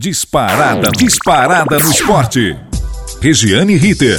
Disparada, disparada no esporte. Regiane Ritter.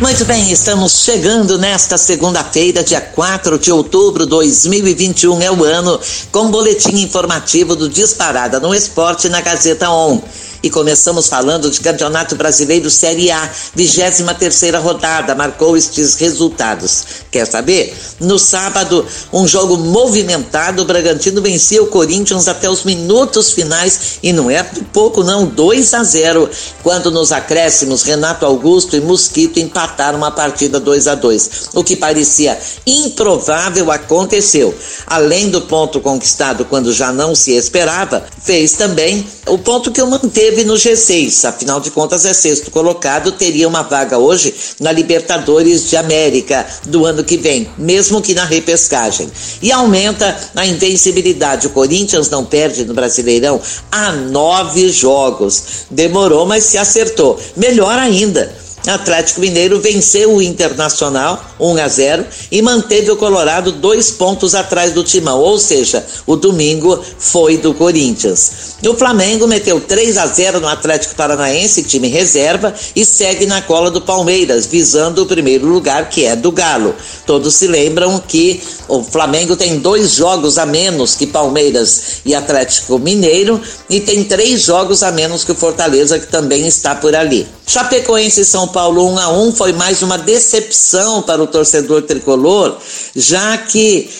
Muito bem, estamos chegando nesta segunda-feira, dia 4 de outubro de 2021, é o ano, com boletim informativo do Disparada no Esporte na Gazeta On. E começamos falando de Campeonato Brasileiro Série A, 23 terceira rodada, marcou estes resultados. Quer saber? No sábado, um jogo movimentado, o Bragantino vencia o Corinthians até os minutos finais e não é pouco não, 2 a 0, quando nos acréscimos Renato Augusto e Mosquito empataram a partida 2 a 2. O que parecia improvável aconteceu. Além do ponto conquistado quando já não se esperava, fez também o ponto que o manteve esteve no G6, afinal de contas é sexto colocado, teria uma vaga hoje na Libertadores de América do ano que vem, mesmo que na repescagem. E aumenta a invencibilidade. O Corinthians não perde no Brasileirão há nove jogos. Demorou, mas se acertou. Melhor ainda Atlético Mineiro venceu o Internacional 1 a 0 e manteve o Colorado dois pontos atrás do Timão, ou seja, o domingo foi do Corinthians. O Flamengo meteu 3 a 0 no Atlético Paranaense, time reserva, e segue na cola do Palmeiras, visando o primeiro lugar que é do Galo. Todos se lembram que o Flamengo tem dois jogos a menos que Palmeiras e Atlético Mineiro e tem três jogos a menos que o Fortaleza, que também está por ali. Chapecoense e São Paulo 1 a 1 foi mais uma decepção para o torcedor tricolor, já que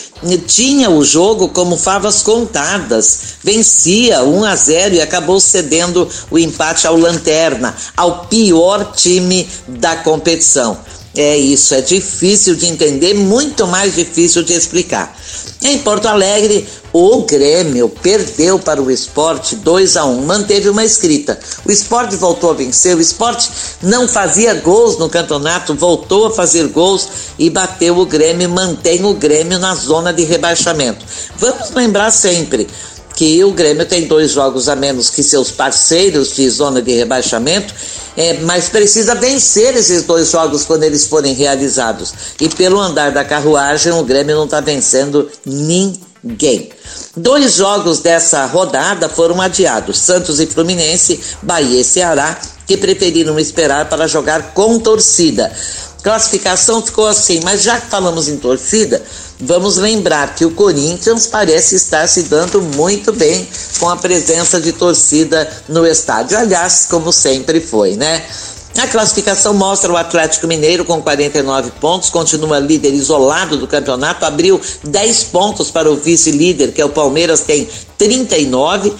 tinha o jogo como favas contadas, vencia 1 a 0 e acabou cedendo o empate ao Lanterna, ao pior time da competição. É isso, é difícil de entender, muito mais difícil de explicar. Em Porto Alegre, o Grêmio perdeu para o esporte 2 a 1 manteve uma escrita. O esporte voltou a vencer, o esporte não fazia gols no campeonato, voltou a fazer gols e bateu o Grêmio, mantém o Grêmio na zona de rebaixamento. Vamos lembrar sempre que o Grêmio tem dois jogos a menos que seus parceiros de zona de rebaixamento é, mas precisa vencer esses dois jogos quando eles forem realizados. E pelo andar da carruagem, o Grêmio não está vencendo ninguém. Dois jogos dessa rodada foram adiados: Santos e Fluminense, Bahia e Ceará, que preferiram esperar para jogar com torcida. Classificação ficou assim, mas já que falamos em torcida, Vamos lembrar que o Corinthians parece estar se dando muito bem com a presença de torcida no estádio. Aliás, como sempre foi, né? A classificação mostra o Atlético Mineiro com 49 pontos, continua líder isolado do campeonato, abriu 10 pontos para o vice-líder, que é o Palmeiras, tem 39,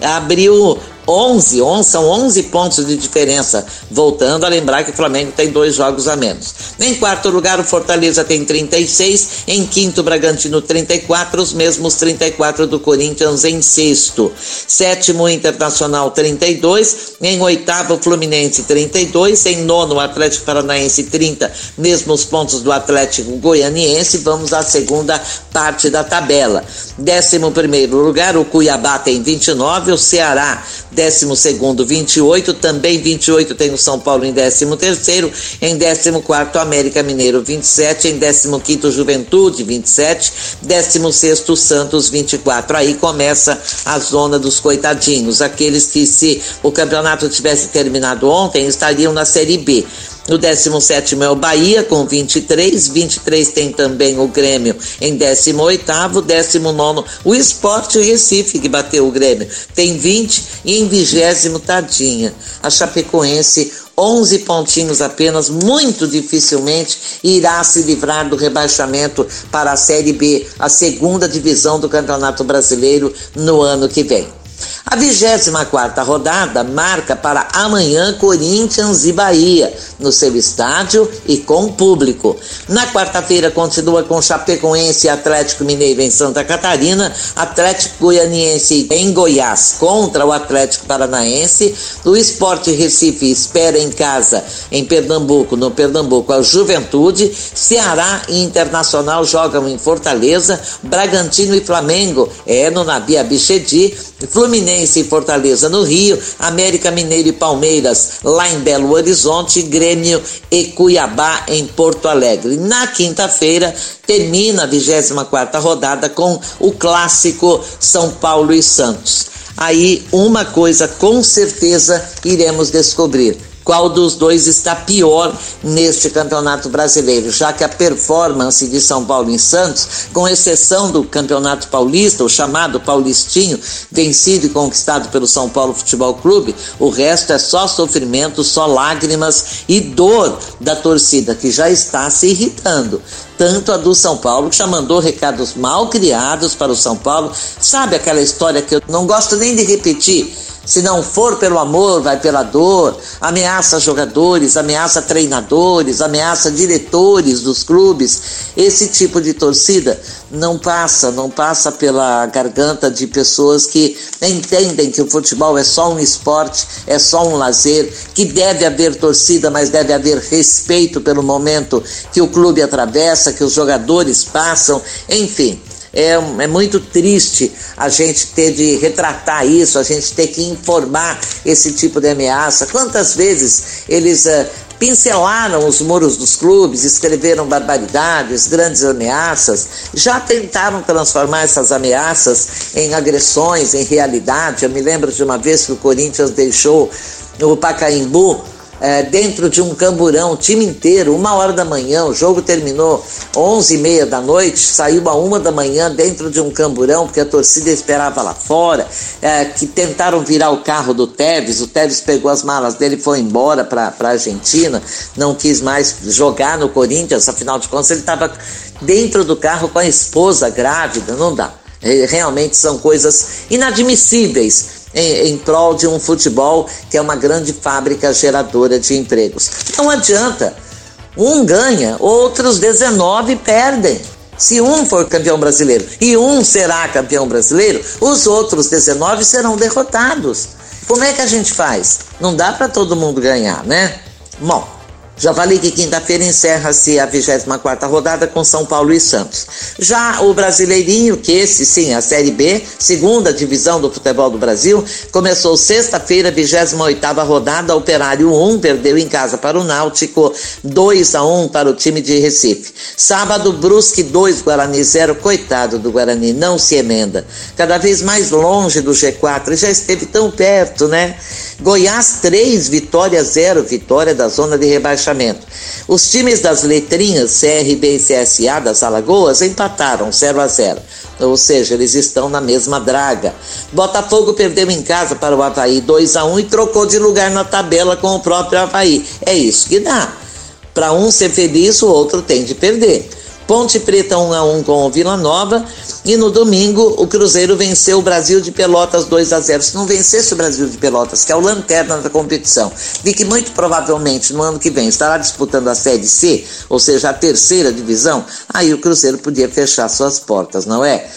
abriu 11, 11, são 11 pontos de diferença. Voltando a lembrar que o Flamengo tem dois jogos a menos. Em quarto lugar, o Fortaleza tem 36. Em quinto, o Bragantino 34. Os mesmos 34 do Corinthians em sexto. Sétimo, o Internacional 32. Em oitavo, o Fluminense 32. Em nono, o Atlético Paranaense 30. Mesmos pontos do Atlético Goianiense. Vamos à segunda parte da tabela. Décimo primeiro lugar, o Cuiabá tem 29. O Ceará 12 segundo 28, também 28 tem o São Paulo em 13 terceiro, em 14 quarto América Mineiro 27, em 15 quinto Juventude 27, 16 sexto Santos 24. Aí começa a zona dos coitadinhos, aqueles que se o campeonato tivesse terminado ontem estariam na Série B. No 17 é o Bahia com 23, 23 tem também o Grêmio em 18, 19 o Esporte Recife que bateu o Grêmio tem 20 e em 20 tadinha a Chapecoense 11 pontinhos apenas, muito dificilmente irá se livrar do rebaixamento para a Série B, a segunda divisão do Campeonato Brasileiro no ano que vem. A 24 rodada marca para amanhã Corinthians e Bahia, no seu estádio e com público. Na quarta-feira continua com Chapecoense e Atlético Mineiro em Santa Catarina, Atlético Goianiense em Goiás contra o Atlético Paranaense, o Esporte Recife espera em casa em Pernambuco, no Pernambuco a Juventude, Ceará e Internacional jogam em Fortaleza, Bragantino e Flamengo é no Nabi Abichedi, Fluminense Fluminense e Fortaleza no Rio, América Mineiro e Palmeiras lá em Belo Horizonte, Grêmio e Cuiabá em Porto Alegre. Na quinta-feira termina a 24 rodada com o clássico São Paulo e Santos. Aí uma coisa com certeza iremos descobrir qual dos dois está pior neste campeonato brasileiro, já que a performance de São Paulo em Santos, com exceção do campeonato paulista, o chamado Paulistinho, vencido e conquistado pelo São Paulo Futebol Clube, o resto é só sofrimento, só lágrimas e dor da torcida, que já está se irritando tanto a do São Paulo, que já mandou recados mal criados para o São Paulo. Sabe aquela história que eu não gosto nem de repetir? Se não for pelo amor, vai pela dor. Ameaça jogadores, ameaça treinadores, ameaça diretores dos clubes. Esse tipo de torcida não passa, não passa pela garganta de pessoas que entendem que o futebol é só um esporte, é só um lazer, que deve haver torcida, mas deve haver respeito pelo momento que o clube atravessa, que os jogadores passam, enfim é, é muito triste a gente ter de retratar isso, a gente ter que informar esse tipo de ameaça. Quantas vezes eles uh, pincelaram os muros dos clubes, escreveram barbaridades, grandes ameaças, já tentaram transformar essas ameaças em agressões, em realidade. Eu me lembro de uma vez que o Corinthians deixou o Pacaembu é, dentro de um camburão, o time inteiro, uma hora da manhã, o jogo terminou onze e meia da noite, saiu a uma da manhã dentro de um camburão, porque a torcida esperava lá fora, é, que tentaram virar o carro do Tevez, o Tevez pegou as malas dele e foi embora para a Argentina, não quis mais jogar no Corinthians, afinal de contas ele estava dentro do carro com a esposa grávida, não dá. É, realmente são coisas inadmissíveis em, em prol de um futebol que é uma grande fábrica geradora de empregos. Não adianta. Um ganha, outros 19 perdem. Se um for campeão brasileiro e um será campeão brasileiro, os outros 19 serão derrotados. Como é que a gente faz? Não dá para todo mundo ganhar, né? Bom, já falei que quinta-feira encerra-se a 24 rodada com São Paulo e Santos. Já o Brasileirinho, que esse sim, a Série B, segunda divisão do futebol do Brasil, começou sexta-feira, 28 rodada, Operário 1 perdeu em casa para o Náutico, 2 a 1 para o time de Recife. Sábado, Brusque 2, Guarani 0, coitado do Guarani, não se emenda. Cada vez mais longe do G4, já esteve tão perto, né? Goiás 3, Vitória 0, vitória da zona de rebaixamento. Os times das letrinhas CRB e CSA das Alagoas empataram 0 a 0. Ou seja, eles estão na mesma draga. Botafogo perdeu em casa para o Havaí 2 a 1 e trocou de lugar na tabela com o próprio Havaí. É isso que dá. Para um ser feliz, o outro tem de perder. Ponte Preta 1 a 1 com o Vila Nova e no domingo o Cruzeiro venceu o Brasil de Pelotas 2 a 0. Se não vencesse o Brasil de Pelotas, que é o lanterna da competição, e que muito provavelmente no ano que vem estará disputando a Série C, ou seja, a terceira divisão, aí o Cruzeiro podia fechar suas portas, não é?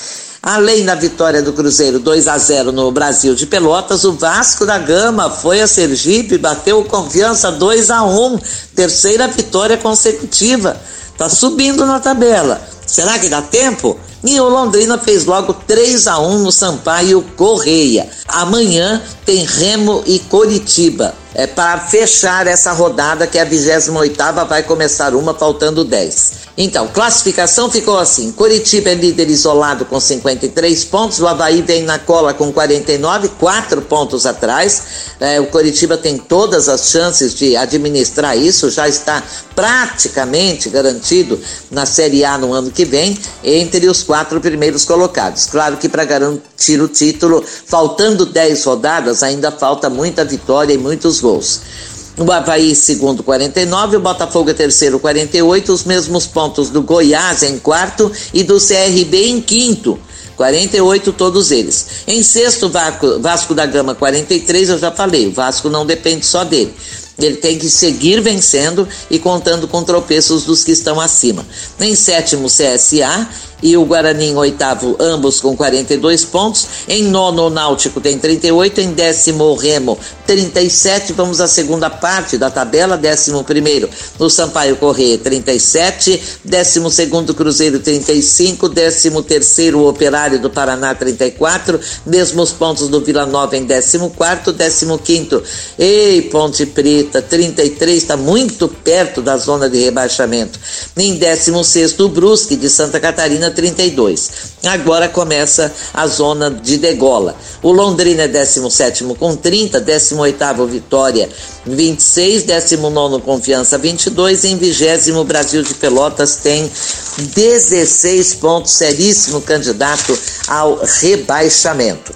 Além da vitória do Cruzeiro 2 a 0 no Brasil de Pelotas, o Vasco da Gama foi a Sergipe bateu confiança 2 a 1, terceira vitória consecutiva. Tá subindo na tabela. Será que dá tempo? E o Londrina fez logo 3 a 1 no Sampaio Correia. Amanhã tem Remo e Coritiba é, para fechar essa rodada, que é a 28 vai começar uma, faltando 10. Então, classificação ficou assim: Curitiba é líder isolado com 53 pontos, o Havaí vem na cola com 49, 4 pontos atrás. É, o Curitiba tem todas as chances de administrar isso, já está praticamente garantido na Série A no ano que vem, entre os quatro primeiros colocados. Claro que para garantir o título, faltando 10 rodadas, ainda falta muita vitória e muitos gols. O Havaí, segundo, 49, o Botafogo terceiro, 48, os mesmos pontos do Goiás em quarto e do CRB em quinto. 48 todos eles. Em sexto, Vasco, Vasco da Gama 43, eu já falei, o Vasco não depende só dele. Ele tem que seguir vencendo e contando com tropeços dos que estão acima. Em sétimo, CSA e o Guarani em oitavo, ambos com 42 pontos. Em nono, o Náutico tem 38. Em décimo, o Remo 37. Vamos à segunda parte da tabela, 11 o Sampaio Corrêa 37, 12 Cruzeiro 35, 13 o Operário do Paraná 34, mesmos pontos do Vila Nova em 14, 15 Ei, Ponte Preta 33, está muito perto da zona de rebaixamento. Em 16 o Brusque de Santa Catarina 32. Agora começa a zona de degola. O Londrina é 17 com 30, 18 Vitória 26, 19 Confiança 22, em 20 Brasil de Pelotas tem 16 pontos, seríssimo candidato ao rebaixamento.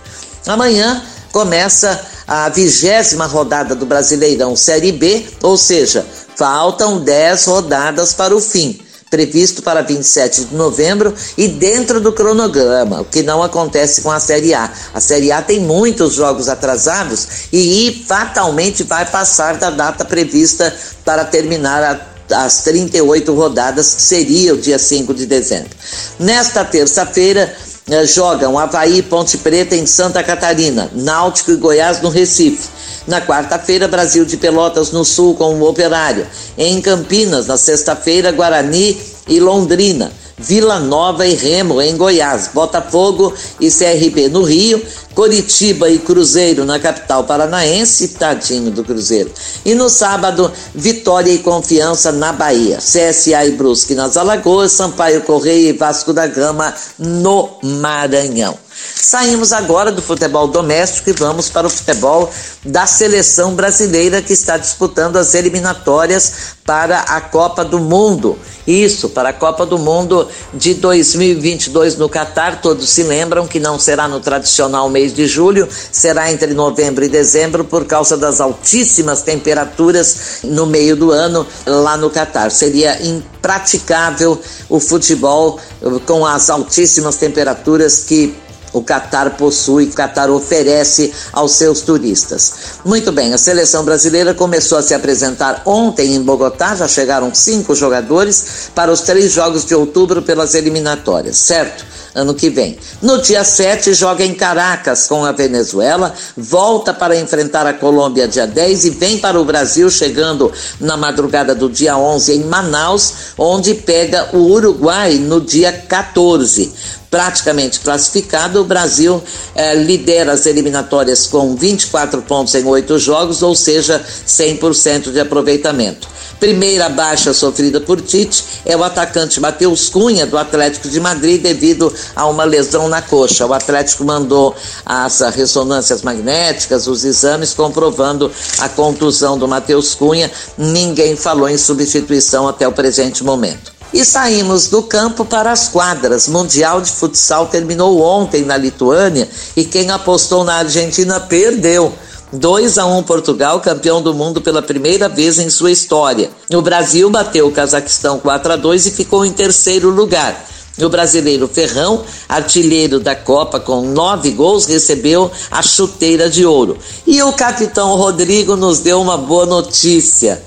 Amanhã começa a vigésima rodada do Brasileirão Série B, ou seja, faltam 10 rodadas para o fim previsto para 27 de novembro e dentro do cronograma, o que não acontece com a Série A. A Série A tem muitos jogos atrasados e fatalmente vai passar da data prevista para terminar a as 38 rodadas, que seria o dia 5 de dezembro. Nesta terça-feira, eh, jogam Havaí Ponte Preta em Santa Catarina, Náutico e Goiás no Recife. Na quarta-feira, Brasil de Pelotas no Sul com o Operário. Em Campinas, na sexta-feira, Guarani e Londrina. Vila Nova e Remo em Goiás, Botafogo e CRB no Rio, Coritiba e Cruzeiro na capital paranaense, tadinho do Cruzeiro. E no sábado, Vitória e Confiança na Bahia, CSA e Brusque nas Alagoas, Sampaio Correia e Vasco da Gama no Maranhão. Saímos agora do futebol doméstico e vamos para o futebol da seleção brasileira que está disputando as eliminatórias para a Copa do Mundo. Isso, para a Copa do Mundo de 2022 no Catar. Todos se lembram que não será no tradicional mês de julho, será entre novembro e dezembro por causa das altíssimas temperaturas no meio do ano lá no Catar. Seria impraticável o futebol com as altíssimas temperaturas que o Qatar possui, o Qatar oferece aos seus turistas. Muito bem, a seleção brasileira começou a se apresentar ontem em Bogotá, já chegaram cinco jogadores para os três jogos de outubro pelas eliminatórias, certo? Ano que vem. No dia 7, joga em Caracas com a Venezuela, volta para enfrentar a Colômbia dia 10 e vem para o Brasil, chegando na madrugada do dia 11 em Manaus, onde pega o Uruguai no dia 14 praticamente classificado, o Brasil eh, lidera as eliminatórias com 24 pontos em oito jogos, ou seja, 100% de aproveitamento. Primeira baixa sofrida por Tite é o atacante Matheus Cunha, do Atlético de Madrid, devido a uma lesão na coxa. O Atlético mandou as ressonâncias magnéticas, os exames comprovando a contusão do Matheus Cunha. Ninguém falou em substituição até o presente momento. E saímos do campo para as quadras. Mundial de Futsal terminou ontem na Lituânia e quem apostou na Argentina perdeu. 2 a 1 Portugal, campeão do mundo pela primeira vez em sua história. O Brasil bateu o Cazaquistão 4 a 2 e ficou em terceiro lugar. O brasileiro Ferrão, artilheiro da Copa com nove gols, recebeu a chuteira de ouro. E o capitão Rodrigo nos deu uma boa notícia.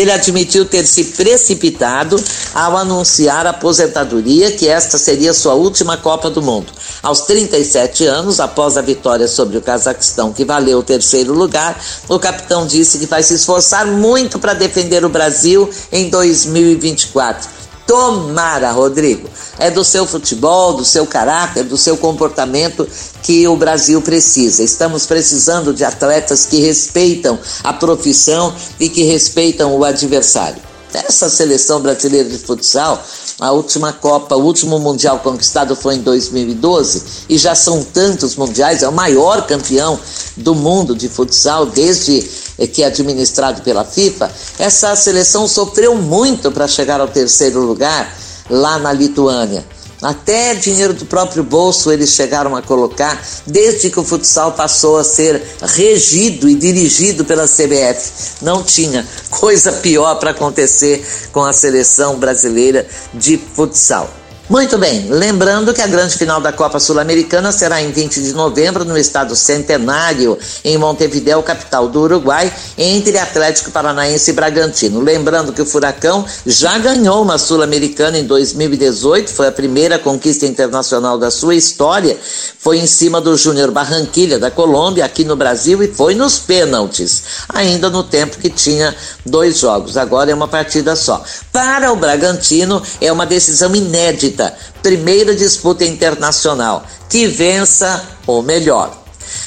Ele admitiu ter se precipitado ao anunciar a aposentadoria, que esta seria sua última Copa do Mundo. Aos 37 anos, após a vitória sobre o Cazaquistão, que valeu o terceiro lugar, o capitão disse que vai se esforçar muito para defender o Brasil em 2024. Tomara, Rodrigo. É do seu futebol, do seu caráter, do seu comportamento que o Brasil precisa. Estamos precisando de atletas que respeitam a profissão e que respeitam o adversário. Essa seleção brasileira de futsal, a última Copa, o último Mundial conquistado foi em 2012 e já são tantos mundiais, é o maior campeão do mundo de futsal desde eh, que é administrado pela FIFA. Essa seleção sofreu muito para chegar ao terceiro lugar lá na Lituânia. Até dinheiro do próprio bolso eles chegaram a colocar, desde que o futsal passou a ser regido e dirigido pela CBF. Não tinha coisa pior para acontecer com a seleção brasileira de futsal. Muito bem, lembrando que a grande final da Copa Sul-Americana será em 20 de novembro no estado Centenário, em Montevideo, capital do Uruguai, entre Atlético Paranaense e Bragantino. Lembrando que o Furacão já ganhou uma Sul-Americana em 2018, foi a primeira conquista internacional da sua história, foi em cima do Júnior Barranquilha da Colômbia, aqui no Brasil, e foi nos pênaltis, ainda no tempo que tinha dois jogos, agora é uma partida só. Para o Bragantino, é uma decisão inédita primeira disputa internacional, que vença o melhor.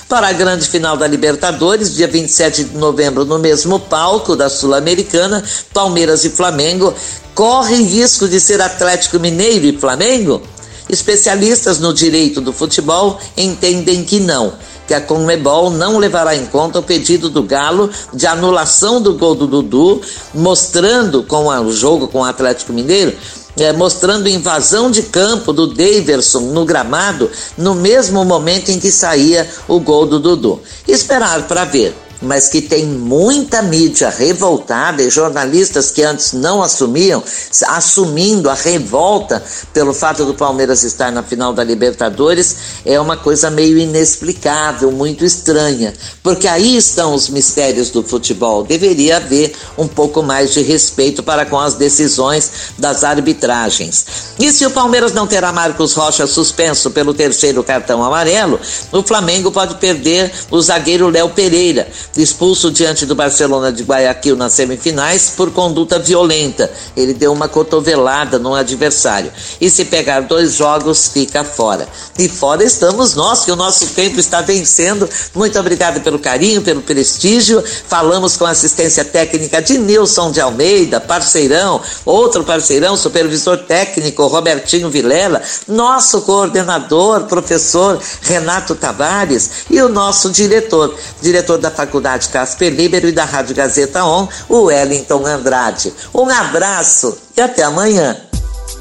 Para a grande final da Libertadores, dia 27 de novembro, no mesmo palco da Sul-Americana, Palmeiras e Flamengo correm risco de ser Atlético Mineiro e Flamengo? Especialistas no direito do futebol entendem que não, que a Conmebol não levará em conta o pedido do Galo de anulação do gol do Dudu, mostrando com o jogo com o Atlético Mineiro é, mostrando invasão de campo do Daverson no gramado no mesmo momento em que saía o gol do Dudu. Esperar para ver mas que tem muita mídia revoltada e jornalistas que antes não assumiam, assumindo a revolta pelo fato do Palmeiras estar na final da Libertadores, é uma coisa meio inexplicável, muito estranha, porque aí estão os mistérios do futebol. Deveria haver um pouco mais de respeito para com as decisões das arbitragens. E se o Palmeiras não terá Marcos Rocha suspenso pelo terceiro cartão amarelo, o Flamengo pode perder o zagueiro Léo Pereira expulso diante do Barcelona de Guayaquil nas semifinais por conduta violenta. Ele deu uma cotovelada no adversário. E se pegar dois jogos, fica fora. E fora estamos nós, que o nosso tempo está vencendo. Muito obrigado pelo carinho, pelo prestígio. Falamos com a assistência técnica de Nilson de Almeida, parceirão, outro parceirão, supervisor técnico Robertinho Vilela, nosso coordenador, professor Renato Tavares e o nosso diretor, diretor da faculdade Rádio Casper Libero e da Rádio Gazeta On, o Wellington Andrade. Um abraço e até amanhã.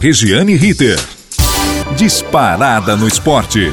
Regiane Ritter. Disparada no esporte.